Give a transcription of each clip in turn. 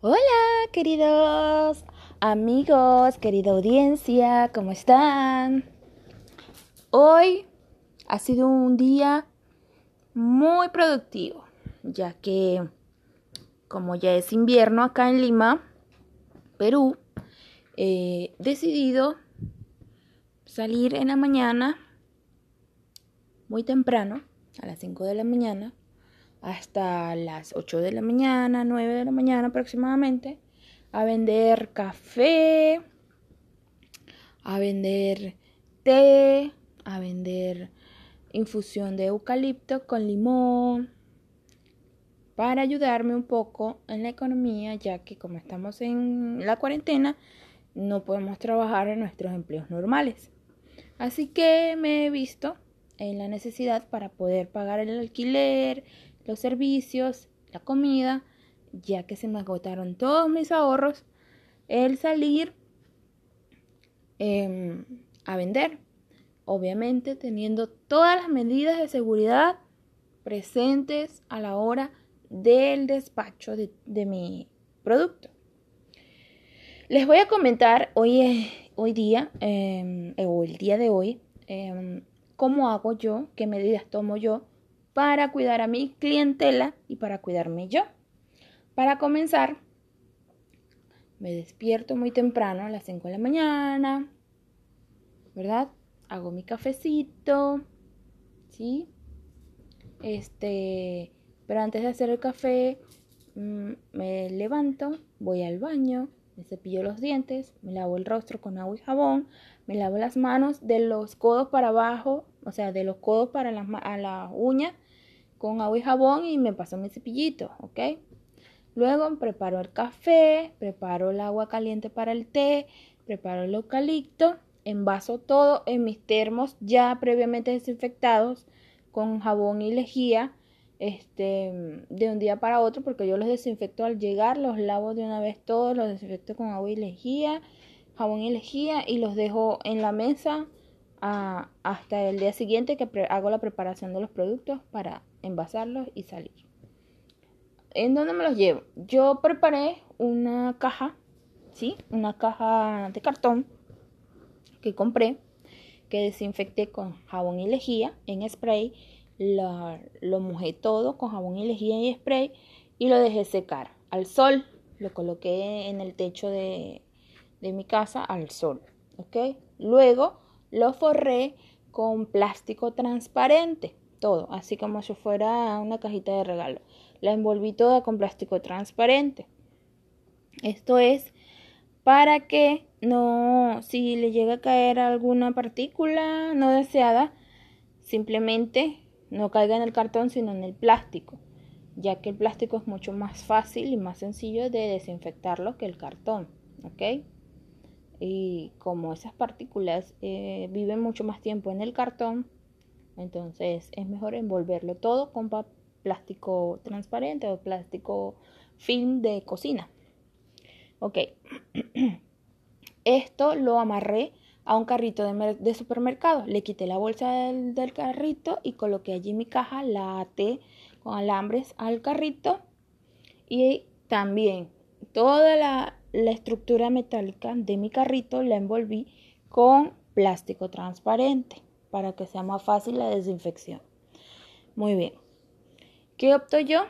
Hola, queridos amigos, querida audiencia, ¿cómo están? Hoy ha sido un día muy productivo, ya que como ya es invierno acá en Lima, Perú, he decidido salir en la mañana, muy temprano, a las 5 de la mañana, hasta las 8 de la mañana, 9 de la mañana aproximadamente, a vender café, a vender té, a vender infusión de eucalipto con limón, para ayudarme un poco en la economía, ya que como estamos en la cuarentena, no podemos trabajar en nuestros empleos normales. Así que me he visto en la necesidad para poder pagar el alquiler, los servicios, la comida, ya que se me agotaron todos mis ahorros, el salir em, a vender. Obviamente teniendo todas las medidas de seguridad presentes a la hora del despacho de, mi producto. Les voy a comentar hoy, hoy día, em, o el día de hoy, em, cómo hago yo, qué medidas tomo yo para cuidar a mi clientela y para cuidarme yo. Para comenzar, me despierto muy temprano a las 5 de la mañana, ¿verdad? Hago mi cafecito, ¿sí? Este, pero antes de hacer el café, mm, me levanto, voy al baño, me cepillo los dientes, me lavo el rostro con agua y jabón, me lavo las manos de los codos para abajo, o sea, de los codos para las a la uña con agua y jabón y me paso mi cepillito, ¿ok? Luego preparo el café, preparo el agua caliente para el té, preparo el eucalipto, envaso todo en mis termos ya previamente desinfectados con jabón y lejía este, de un día para otro porque yo los desinfecto al llegar, los lavo de una vez todos, los desinfecto con agua y lejía, jabón y lejía y los dejo en la mesa hasta el día siguiente que hago la preparación de los productos para envasarlos y salir. ¿En dónde me los llevo? Yo preparé una caja, ¿sí? Una caja de cartón que compré, que desinfecté con jabón y lejía en spray lo, mojé todo con jabón y lejía y spray y lo dejé secar al sol. Lo coloqué en el techo de, de mi casa al sol. ¿ok? Luego lo forré con plástico transparente, todo, así como si fuera una cajita de regalo. La envolví toda con plástico transparente. Esto es para que no, si le llega a caer alguna partícula no deseada, simplemente no caiga en el cartón sino en el plástico, ya que el plástico es mucho más fácil y más sencillo de desinfectarlo que el cartón, ¿ok? Y como esas partículas eh, viven mucho más tiempo en el cartón, entonces es mejor envolverlo todo con plástico transparente o plástico film de cocina. Ok, esto lo amarré a un carrito de, supermercado. Le quité la bolsa del, carrito y coloqué allí mi caja, la até con alambres al carrito y también toda la, la estructura metálica de mi carrito la envolví con plástico transparente para que sea más fácil la desinfección. Muy bien. ¿Qué opto yo?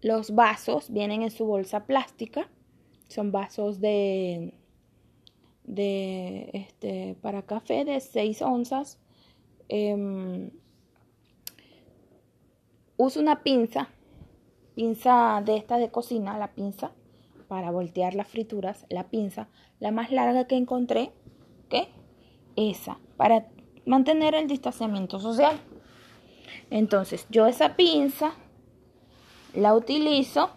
Los vasos vienen en su bolsa plástica. Son vasos de de este, para café de 6 onzas. Em, uso una pinza, pinza de esta de cocina, la pinza, para voltear las frituras, la pinza, la más larga que encontré, ¿ok? Esa, para mantener el distanciamiento social. Entonces, yo esa pinza la utilizo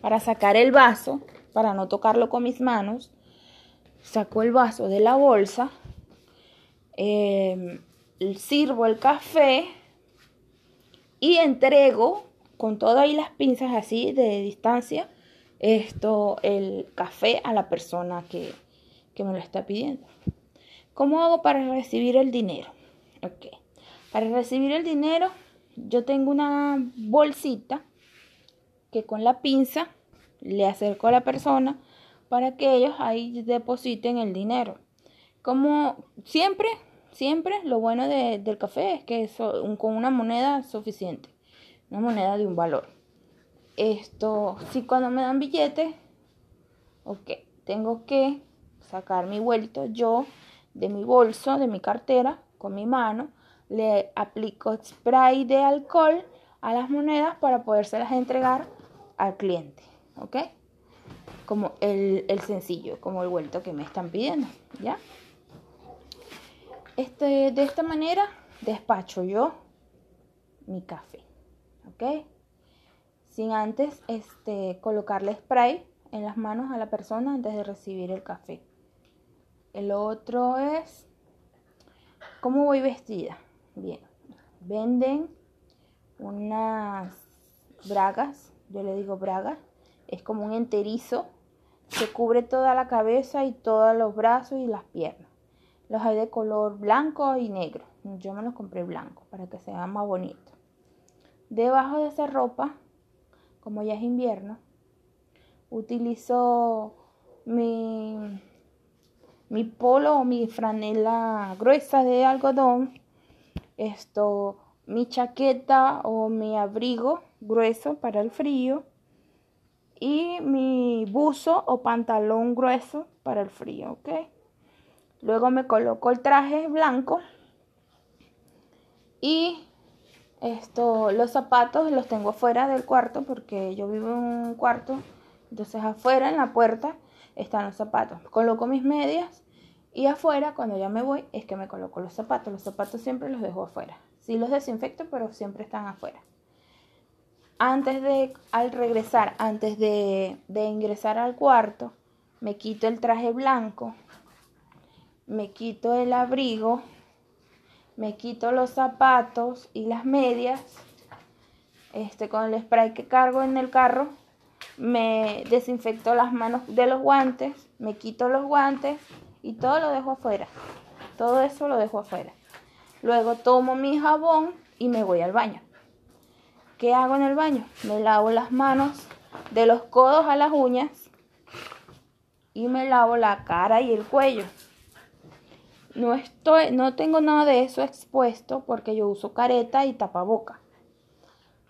para sacar el vaso, para no tocarlo con mis manos saco el vaso de la bolsa, em, sirvo el café y entrego con todas las pinzas así de distancia esto el café a la persona que, que me lo está pidiendo. ¿Cómo hago para recibir el dinero? Ok. Para recibir el dinero, yo tengo una bolsita que con la pinza le acerco a la persona para que ellos ahí depositen el dinero. Como siempre, siempre lo bueno del café es que es con una moneda suficiente, una moneda de un valor. Esto, si cuando me dan billetes, ok, tengo que sacar mi vuelto yo de mi bolso, de mi cartera, con mi mano, le aplico spray de alcohol a las monedas para podérselas entregar al cliente, ¿ok? Como el, el sencillo, como el vuelto que me están pidiendo, ¿ya? Este, de esta manera despacho yo mi café, ¿ok? Sin antes este, colocarle spray en las manos a la persona antes de recibir el café. El otro es cómo voy vestida. Bien, venden unas bragas, yo le digo bragas, es como un enterizo que cubre toda la cabeza y todos los brazos y las piernas. Los hay de color blanco y negro. Yo me los compré blanco para que sea más bonito. Debajo de esa ropa, como ya es invierno, utilizo mi, mi polo o mi franela gruesa de algodón. Esto, mi chaqueta o mi abrigo grueso para el frío. Y mi buzo o pantalón grueso para el frío, ¿ok? Luego me coloco el traje blanco y esto, los zapatos los tengo afuera del cuarto porque yo vivo en un cuarto, entonces afuera en la puerta están los zapatos. Coloco mis medias y afuera cuando ya me voy es que me coloco los zapatos. Los zapatos siempre los dejo afuera. Sí los desinfecto, pero siempre están afuera. Antes de, al regresar, antes de, de ingresar al cuarto, me quito el traje blanco me quito el abrigo, me quito los zapatos y las medias, este, con el spray que cargo en el carro, me desinfecto las manos de los guantes, me quito los guantes y todo lo dejo afuera. Todo eso lo dejo afuera. Luego tomo mi jabón y me voy al baño. ¿Qué hago en el baño? Me lavo las manos de los codos a las uñas y me lavo la cara y el cuello. No, estoy, no tengo nada de eso expuesto porque yo uso careta y tapaboca.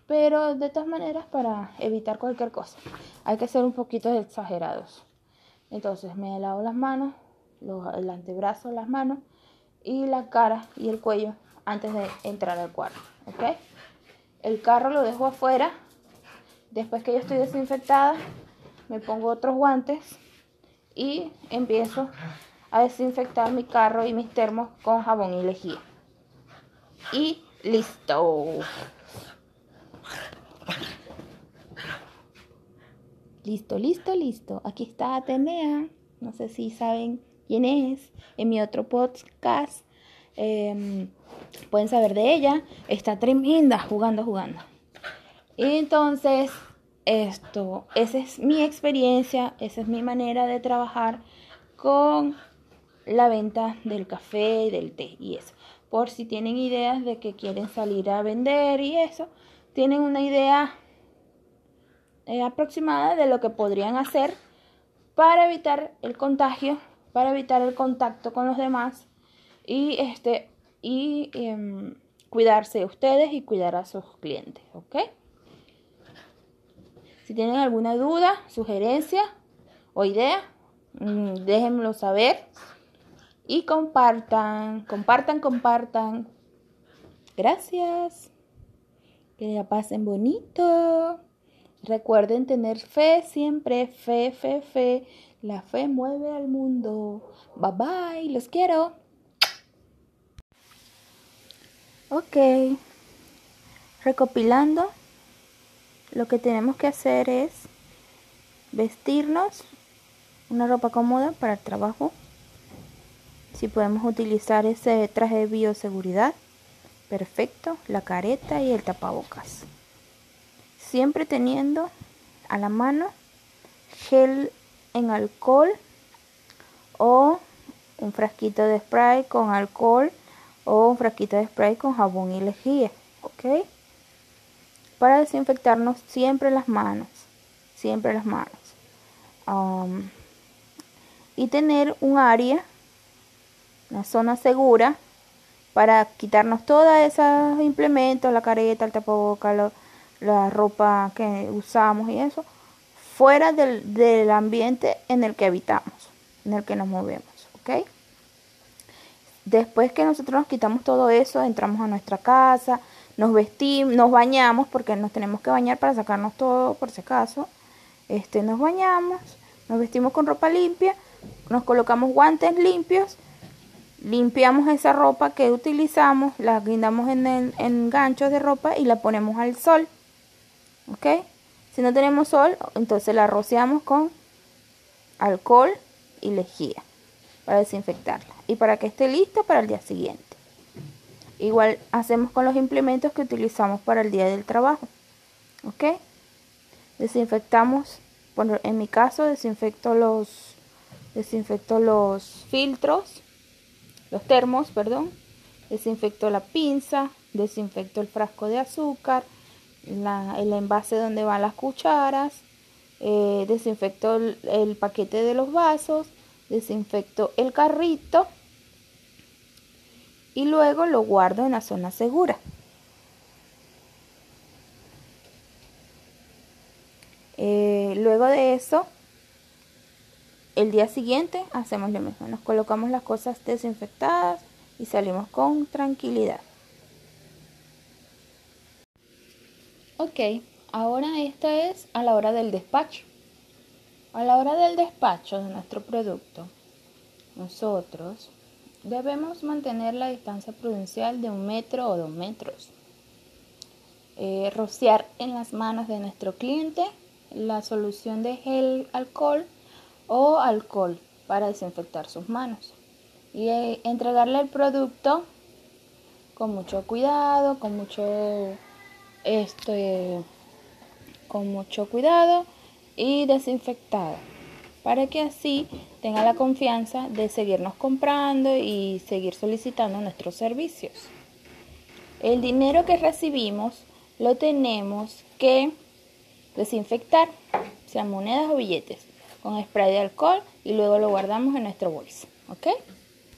Pero de todas maneras, para evitar cualquier cosa, hay que ser un poquito exagerados. Entonces me lavo las manos, los, el antebrazo, las manos y la cara y el cuello antes de entrar al cuarto. El carro lo dejo afuera. Después que yo estoy desinfectada, me pongo otros guantes y empiezo a desinfectar mi carro y mis termos con jabón y lejía. Y listo. Listo, listo, listo. Aquí está Atenea. No sé si saben quién es. En mi otro podcast em, pueden saber de ella. Está tremenda jugando, jugando. Entonces, esto, esa es mi experiencia, esa es mi manera de trabajar con la venta del café y del té y eso. Por si tienen ideas de que quieren salir a vender y eso, tienen una idea eh, aproximada de lo que podrían hacer para evitar el contagio, para evitar el contacto con los demás y este y em, cuidarse de ustedes y cuidar a sus clientes, ¿ok? Si tienen alguna duda, sugerencia o idea, mm, déjenmelo saber y compartan, compartan, compartan. Gracias. Que la pasen bonito. Recuerden tener fe siempre, fe, fe, fe. La fe mueve al mundo. Bye bye, los quiero. Ok. Recopilando, lo que tenemos que hacer es vestirnos una ropa cómoda para el trabajo si podemos utilizar ese traje de bioseguridad, perfecto, la careta y el tapabocas. Siempre teniendo a la mano gel en alcohol o un frasquito de spray con alcohol o un frasquito de spray con jabón y lejía, ¿ok? Para desinfectarnos siempre las manos. siempre las manos. y tener un área, una zona segura para quitarnos todos esos implementos, la careta, el tapaboca, la ropa que usamos y eso, fuera del, del, ambiente en el que habitamos, en el que nos movemos, ¿ok? Después que nosotros nos quitamos todo eso, entramos a nuestra casa, nos vestimos, nos bañamos, porque nos tenemos que bañar para sacarnos todo, por si acaso. Este, nos bañamos, nos vestimos con ropa limpia, nos colocamos guantes limpios limpiamos esa ropa que utilizamos, la guindamos en, en ganchos de ropa y la ponemos al sol. ¿Ok? Si no tenemos sol, entonces la rociamos con alcohol y lejía para desinfectarla y para que esté lista para el día siguiente. Igual hacemos con los implementos que utilizamos para el día del trabajo. ¿Ok? Desinfectamos, bueno, en mi caso desinfecto los, desinfecto los filtros los termos, perdón, desinfecto la pinza, desinfecto el frasco de azúcar, el envase donde van las cucharas, eh, desinfecto el, paquete de los vasos, desinfecto el carrito y luego lo guardo en la zona segura. Eh, luego de eso el día siguiente hacemos lo mismo, nos colocamos las cosas desinfectadas y salimos con tranquilidad. Ok, ahora esta es a la hora del despacho. A la hora del despacho de nuestro producto, nosotros debemos mantener la distancia prudencial de un metro o dos metros. Eh, rociar en las manos de nuestro cliente la solución de gel alcohol o alcohol para desinfectar sus manos y eh, entregarle el producto con mucho cuidado, con mucho este con mucho cuidado y desinfectado para que así tenga la confianza de seguirnos comprando y seguir solicitando nuestros servicios. El dinero que recibimos lo tenemos que desinfectar, sean monedas o billetes con spray de alcohol y luego lo guardamos en nuestro bolso, ¿ok?